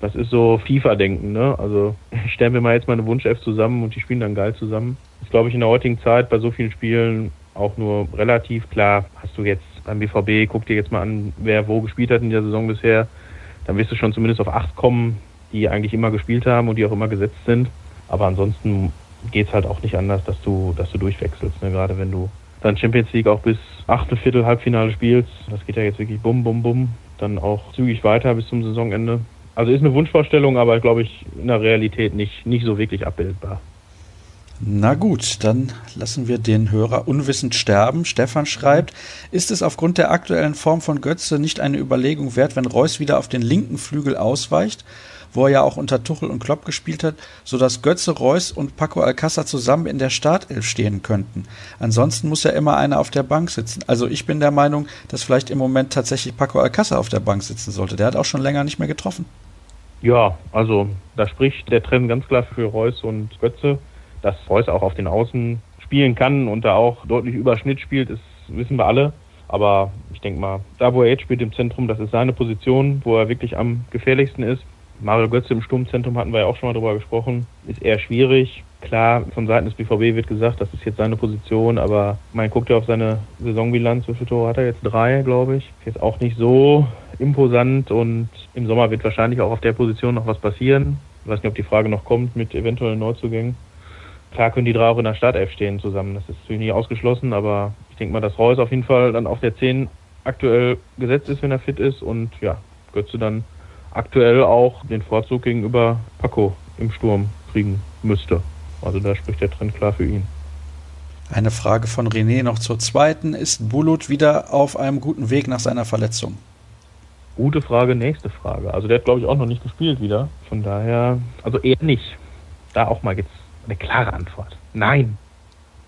das ist so FIFA-Denken, ne? Also stellen wir mal jetzt mal eine Wunschelf zusammen und die spielen dann geil zusammen. Ist, glaube ich, in der heutigen Zeit bei so vielen Spielen auch nur relativ klar. Hast du jetzt beim BVB, guck dir jetzt mal an, wer wo gespielt hat in der Saison bisher, dann wirst du schon zumindest auf acht kommen, die eigentlich immer gespielt haben und die auch immer gesetzt sind. Aber ansonsten geht es halt auch nicht anders, dass du, dass du durchwechselst. Ne? Gerade wenn du dann Champions League auch bis Achtelviertel, Halbfinale spielst. Das geht ja jetzt wirklich bum, bum, bum. Dann auch zügig weiter bis zum Saisonende. Also ist eine Wunschvorstellung, aber glaube ich in der Realität nicht, nicht so wirklich abbildbar. Na gut, dann lassen wir den Hörer unwissend sterben. Stefan schreibt, ist es aufgrund der aktuellen Form von Götze nicht eine Überlegung wert, wenn Reus wieder auf den linken Flügel ausweicht? Wo er ja auch unter Tuchel und Klopp gespielt hat, sodass Götze, Reus und Paco Alcázar zusammen in der Startelf stehen könnten. Ansonsten muss ja immer einer auf der Bank sitzen. Also ich bin der Meinung, dass vielleicht im Moment tatsächlich Paco Alcázar auf der Bank sitzen sollte. Der hat auch schon länger nicht mehr getroffen. Ja, also da spricht der Trend ganz klar für Reus und Götze, dass Reus auch auf den Außen spielen kann und da auch deutlich über Schnitt spielt, das wissen wir alle. Aber ich denke mal, da wo er jetzt spielt im Zentrum, das ist seine Position, wo er wirklich am gefährlichsten ist. Mario Götze im Sturmzentrum hatten wir ja auch schon mal drüber gesprochen. Ist eher schwierig. Klar, von Seiten des BVB wird gesagt, das ist jetzt seine Position, aber man guckt ja auf seine Saisonbilanz. Wie viele Tore hat er jetzt? Drei, glaube ich. Ist jetzt auch nicht so imposant und im Sommer wird wahrscheinlich auch auf der Position noch was passieren. Ich weiß nicht, ob die Frage noch kommt mit eventuellen Neuzugängen. Klar können die drei auch in der Startelf stehen zusammen. Das ist natürlich nicht ausgeschlossen, aber ich denke mal, dass Reus auf jeden Fall dann auf der 10 aktuell gesetzt ist, wenn er fit ist und ja, Götze dann aktuell auch den Vorzug gegenüber Paco im Sturm kriegen müsste. Also da spricht der Trend klar für ihn. Eine Frage von René noch zur zweiten. Ist Bulut wieder auf einem guten Weg nach seiner Verletzung? Gute Frage, nächste Frage. Also der hat, glaube ich, auch noch nicht gespielt wieder. Von daher, also eher nicht. Da auch mal jetzt eine klare Antwort. Nein.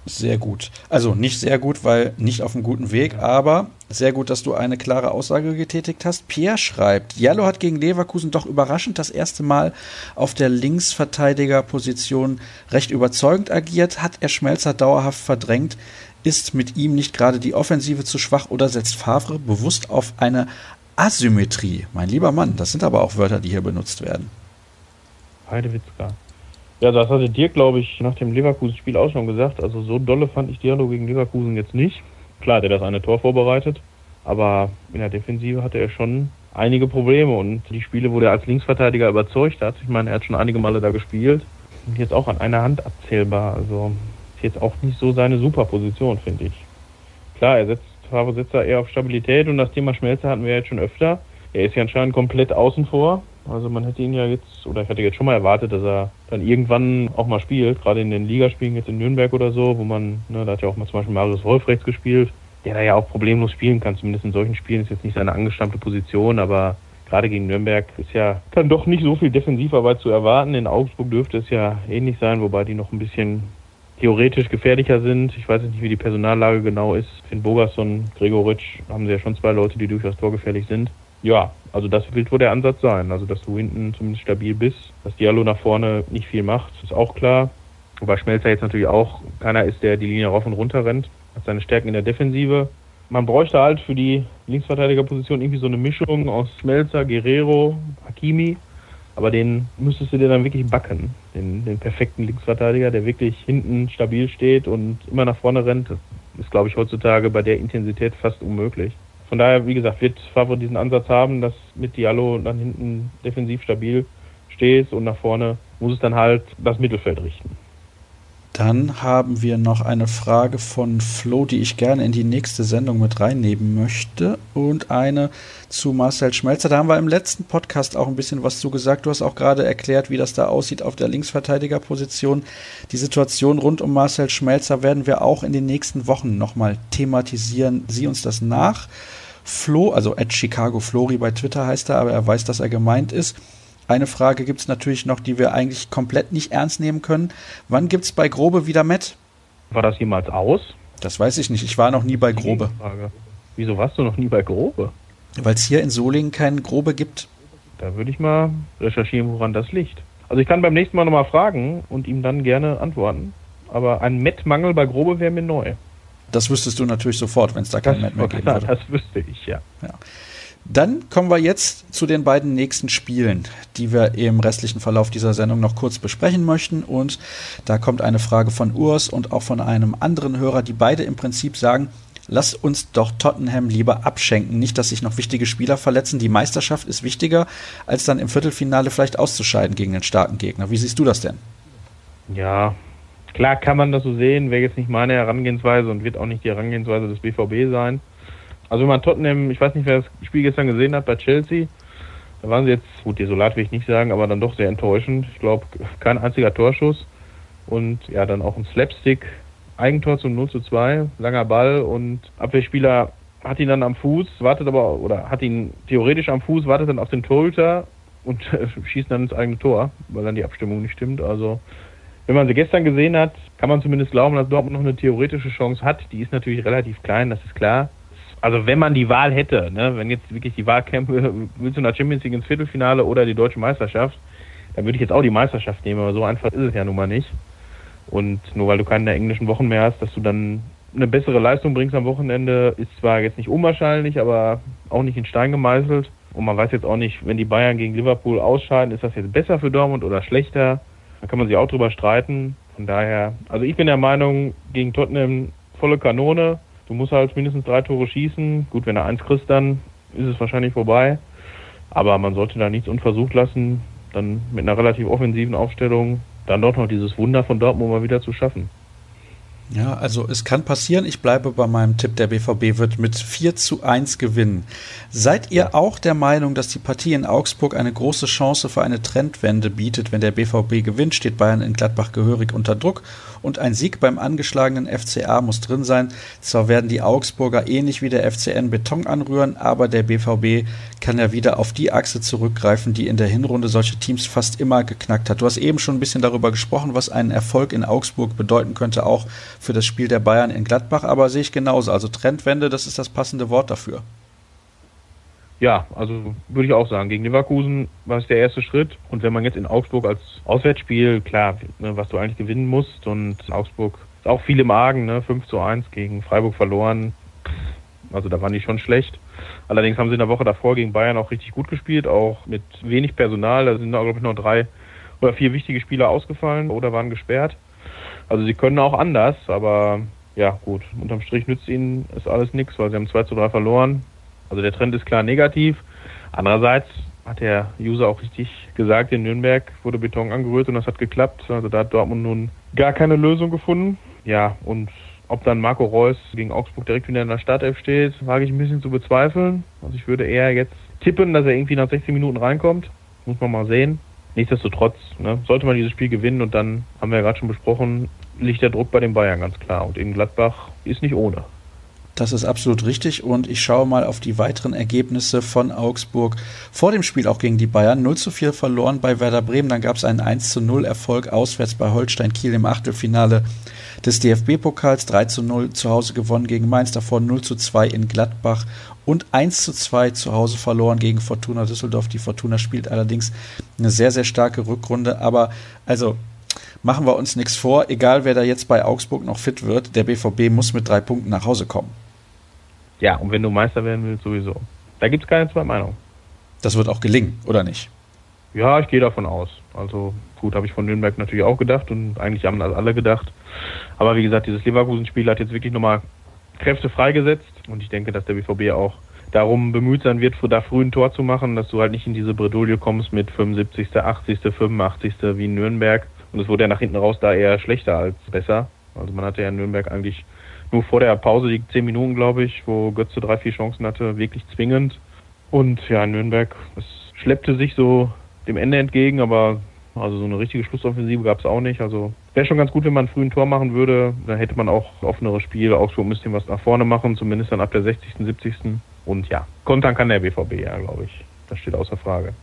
Sehr gut. Also nicht sehr gut, weil nicht auf einem guten Weg, aber sehr gut, dass du eine klare Aussage getätigt hast. Pierre schreibt, Jallo hat gegen Leverkusen doch überraschend das erste Mal auf der Linksverteidigerposition recht überzeugend agiert. Hat er Schmelzer dauerhaft verdrängt? Ist mit ihm nicht gerade die Offensive zu schwach oder setzt Favre bewusst auf eine Asymmetrie? Mein lieber Mann, das sind aber auch Wörter, die hier benutzt werden. Heidewitzka. Ja, das hatte Dirk, glaube ich, nach dem Leverkusen-Spiel auch schon gesagt. Also so dolle fand ich Diallo gegen Leverkusen jetzt nicht. Klar, der das eine Tor vorbereitet, aber in der Defensive hatte er schon einige Probleme und die Spiele, wo der als Linksverteidiger überzeugt hat, ich meine, er hat schon einige Male da gespielt, sind jetzt auch an einer Hand abzählbar. Also ist jetzt auch nicht so seine Superposition, finde ich. Klar, er setzt, Favre setzt da eher auf Stabilität und das Thema Schmelzer hatten wir jetzt schon öfter. er ist ja anscheinend komplett außen vor. Also man hätte ihn ja jetzt, oder ich hatte jetzt schon mal erwartet, dass er dann irgendwann auch mal spielt, gerade in den Ligaspielen jetzt in Nürnberg oder so, wo man, ne, da hat ja auch mal zum Beispiel Marius Wolf rechts gespielt, der da ja auch problemlos spielen kann, zumindest in solchen Spielen, ist jetzt nicht seine angestammte Position, aber gerade gegen Nürnberg ist ja dann doch nicht so viel Defensivarbeit zu erwarten. In Augsburg dürfte es ja ähnlich sein, wobei die noch ein bisschen theoretisch gefährlicher sind. Ich weiß nicht, wie die Personallage genau ist. Finn Bogerson, Gregoritsch haben sie ja schon zwei Leute, die durchaus torgefährlich sind. Ja, also das wird wohl der Ansatz sein. Also, dass du hinten zumindest stabil bist, dass Diallo nach vorne nicht viel macht, ist auch klar. Wobei Schmelzer jetzt natürlich auch keiner ist, der die Linie rauf und runter rennt. Hat seine Stärken in der Defensive. Man bräuchte halt für die Linksverteidigerposition irgendwie so eine Mischung aus Schmelzer, Guerrero, Hakimi. Aber den müsstest du dir dann wirklich backen. Den, den perfekten Linksverteidiger, der wirklich hinten stabil steht und immer nach vorne rennt. Ist, glaube ich, heutzutage bei der Intensität fast unmöglich. Von daher, wie gesagt, wird Favre diesen Ansatz haben, dass mit Diallo dann hinten defensiv stabil stehst und nach vorne muss es dann halt das Mittelfeld richten. Dann haben wir noch eine Frage von Flo, die ich gerne in die nächste Sendung mit reinnehmen möchte. Und eine zu Marcel Schmelzer. Da haben wir im letzten Podcast auch ein bisschen was zu gesagt. Du hast auch gerade erklärt, wie das da aussieht auf der Linksverteidigerposition. Die Situation rund um Marcel Schmelzer werden wir auch in den nächsten Wochen nochmal thematisieren. Sieh uns das nach. Flo, also at Chicago Flori bei Twitter heißt er, aber er weiß, dass er gemeint ist eine Frage gibt es natürlich noch, die wir eigentlich komplett nicht ernst nehmen können. Wann gibt es bei Grobe wieder Met? War das jemals aus? Das weiß ich nicht. Ich war noch nie bei Grobe. Wieso warst du noch nie bei Grobe? Weil es hier in Solingen keinen Grobe gibt. Da würde ich mal recherchieren, woran das liegt. Also ich kann beim nächsten Mal nochmal fragen und ihm dann gerne antworten. Aber ein Met-Mangel bei Grobe wäre mir neu. Das wüsstest du natürlich sofort, wenn es da kein Met mehr geben würde. Das wüsste ich, ja. ja. Dann kommen wir jetzt zu den beiden nächsten Spielen, die wir im restlichen Verlauf dieser Sendung noch kurz besprechen möchten. Und da kommt eine Frage von Urs und auch von einem anderen Hörer, die beide im Prinzip sagen, lass uns doch Tottenham lieber abschenken. Nicht, dass sich noch wichtige Spieler verletzen. Die Meisterschaft ist wichtiger, als dann im Viertelfinale vielleicht auszuscheiden gegen einen starken Gegner. Wie siehst du das denn? Ja, klar kann man das so sehen. Wäre jetzt nicht meine Herangehensweise und wird auch nicht die Herangehensweise des BVB sein. Also wenn man Tottenham, ich weiß nicht, wer das Spiel gestern gesehen hat bei Chelsea, da waren sie jetzt, gut, desolat will ich nicht sagen, aber dann doch sehr enttäuschend. Ich glaube, kein einziger Torschuss und ja, dann auch ein Slapstick, Eigentor zum 0 zu 2, langer Ball und Abwehrspieler hat ihn dann am Fuß, wartet aber, oder hat ihn theoretisch am Fuß, wartet dann auf den Torhüter und schießt dann ins eigene Tor, weil dann die Abstimmung nicht stimmt. Also, wenn man sie gestern gesehen hat, kann man zumindest glauben, dass Dortmund noch eine theoretische Chance hat. Die ist natürlich relativ klein, das ist klar also wenn man die Wahl hätte, ne, wenn jetzt wirklich die Wahl käme, willst du nach Champions League ins Viertelfinale oder die deutsche Meisterschaft, dann würde ich jetzt auch die Meisterschaft nehmen, aber so einfach ist es ja nun mal nicht. Und nur weil du keine englischen Wochen mehr hast, dass du dann eine bessere Leistung bringst am Wochenende, ist zwar jetzt nicht unwahrscheinlich, aber auch nicht in Stein gemeißelt. Und man weiß jetzt auch nicht, wenn die Bayern gegen Liverpool ausscheiden, ist das jetzt besser für Dortmund oder schlechter? Da kann man sich auch drüber streiten. Von daher, also ich bin der Meinung, gegen Tottenham volle Kanone. Du musst halt mindestens drei Tore schießen. Gut, wenn er eins kriegst, dann ist es wahrscheinlich vorbei. Aber man sollte da nichts unversucht lassen, dann mit einer relativ offensiven Aufstellung dann dort noch dieses Wunder von Dortmund mal wieder zu schaffen. Ja, also es kann passieren. Ich bleibe bei meinem Tipp, der BVB wird mit 4 zu 1 gewinnen. Seid ihr auch der Meinung, dass die Partie in Augsburg eine große Chance für eine Trendwende bietet? Wenn der BVB gewinnt, steht Bayern in Gladbach gehörig unter Druck und ein Sieg beim angeschlagenen FCA muss drin sein. Zwar werden die Augsburger ähnlich wie der FCN Beton anrühren, aber der BVB kann ja wieder auf die Achse zurückgreifen, die in der Hinrunde solche Teams fast immer geknackt hat. Du hast eben schon ein bisschen darüber gesprochen, was ein Erfolg in Augsburg bedeuten könnte, auch für das Spiel der Bayern in Gladbach, aber sehe ich genauso. Also Trendwende, das ist das passende Wort dafür. Ja, also würde ich auch sagen, gegen Leverkusen war es der erste Schritt. Und wenn man jetzt in Augsburg als Auswärtsspiel, klar, ne, was du eigentlich gewinnen musst, und Augsburg ist auch viel im Argen, ne, 5 zu 1 gegen Freiburg verloren. Also da waren die schon schlecht. Allerdings haben sie in der Woche davor gegen Bayern auch richtig gut gespielt, auch mit wenig Personal. Da sind, glaube ich, noch drei oder vier wichtige Spieler ausgefallen oder waren gesperrt. Also sie können auch anders, aber ja gut, unterm Strich nützt ihnen ist alles nichts, weil sie haben 2 zu 3 verloren. Also der Trend ist klar negativ. Andererseits hat der User auch richtig gesagt, in Nürnberg wurde Beton angerührt und das hat geklappt. Also da hat Dortmund nun gar keine Lösung gefunden. Ja, und ob dann Marco Reus gegen Augsburg direkt wieder in der Startelf steht, wage ich ein bisschen zu bezweifeln. Also ich würde eher jetzt tippen, dass er irgendwie nach 16 Minuten reinkommt. Muss man mal sehen. Nichtsdestotrotz ne, sollte man dieses Spiel gewinnen und dann haben wir ja gerade schon besprochen, liegt der Druck bei den Bayern ganz klar. Und in Gladbach ist nicht ohne. Das ist absolut richtig und ich schaue mal auf die weiteren Ergebnisse von Augsburg vor dem Spiel auch gegen die Bayern. 0 zu 4 verloren bei Werder Bremen, dann gab es einen 1 zu 0 Erfolg auswärts bei Holstein Kiel im Achtelfinale des DFB-Pokals, 3 zu 0 zu Hause gewonnen gegen Mainz, davor 0 zu 2 in Gladbach und 1 zu 2 zu Hause verloren gegen Fortuna Düsseldorf. Die Fortuna spielt allerdings eine sehr, sehr starke Rückrunde, aber also machen wir uns nichts vor, egal wer da jetzt bei Augsburg noch fit wird, der BVB muss mit drei Punkten nach Hause kommen. Ja, und wenn du Meister werden willst, sowieso. Da gibt es keine zwei Meinungen. Das wird auch gelingen, oder nicht? Ja, ich gehe davon aus. Also gut, habe ich von Nürnberg natürlich auch gedacht und eigentlich haben das alle gedacht. Aber wie gesagt, dieses Leverkusen-Spiel hat jetzt wirklich nochmal Kräfte freigesetzt und ich denke, dass der BVB auch darum bemüht sein wird, da früh ein Tor zu machen, dass du halt nicht in diese Bredouille kommst mit 75., 80., 85. wie in Nürnberg. Und es wurde ja nach hinten raus da eher schlechter als besser. Also man hatte ja in Nürnberg eigentlich nur vor der Pause die zehn Minuten, glaube ich, wo Götze drei, vier Chancen hatte, wirklich zwingend. Und ja, in Nürnberg, es schleppte sich so dem Ende entgegen, aber also so eine richtige Schlussoffensive gab es auch nicht. Also wäre schon ganz gut, wenn man früh ein Tor machen würde. Dann hätte man auch offenere Spiele. Augsburg müsste was nach vorne machen, zumindest dann ab der 60., 70. Und ja, kontern kann der BVB ja, glaube ich. Das steht außer Frage.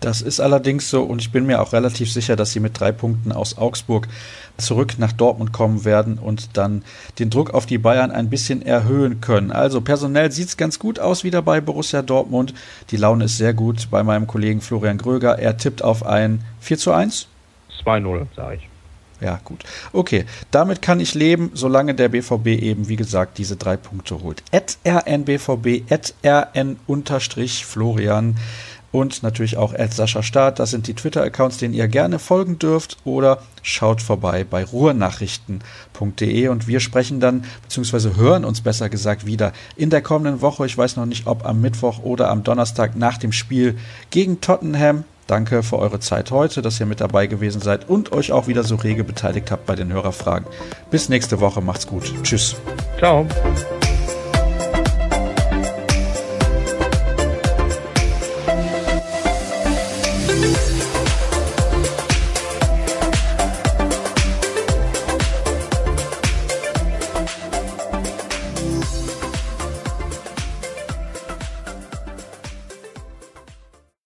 Das ist allerdings so und ich bin mir auch relativ sicher, dass sie mit drei Punkten aus Augsburg zurück nach Dortmund kommen werden und dann den Druck auf die Bayern ein bisschen erhöhen können. Also personell sieht es ganz gut aus wieder bei Borussia Dortmund. Die Laune ist sehr gut bei meinem Kollegen Florian Gröger. Er tippt auf ein 4 zu 1? 2-0, sage ich. Ja, gut. Okay, damit kann ich leben, solange der BVB eben, wie gesagt, diese drei Punkte holt. At rnbvb, at rn-florian und natürlich auch Sascha Staat. Das sind die Twitter-Accounts, denen ihr gerne folgen dürft oder schaut vorbei bei ruhrnachrichten.de und wir sprechen dann, beziehungsweise hören uns besser gesagt wieder in der kommenden Woche. Ich weiß noch nicht, ob am Mittwoch oder am Donnerstag nach dem Spiel gegen Tottenham. Danke für eure Zeit heute, dass ihr mit dabei gewesen seid und euch auch wieder so rege beteiligt habt bei den Hörerfragen. Bis nächste Woche, macht's gut. Tschüss. Ciao.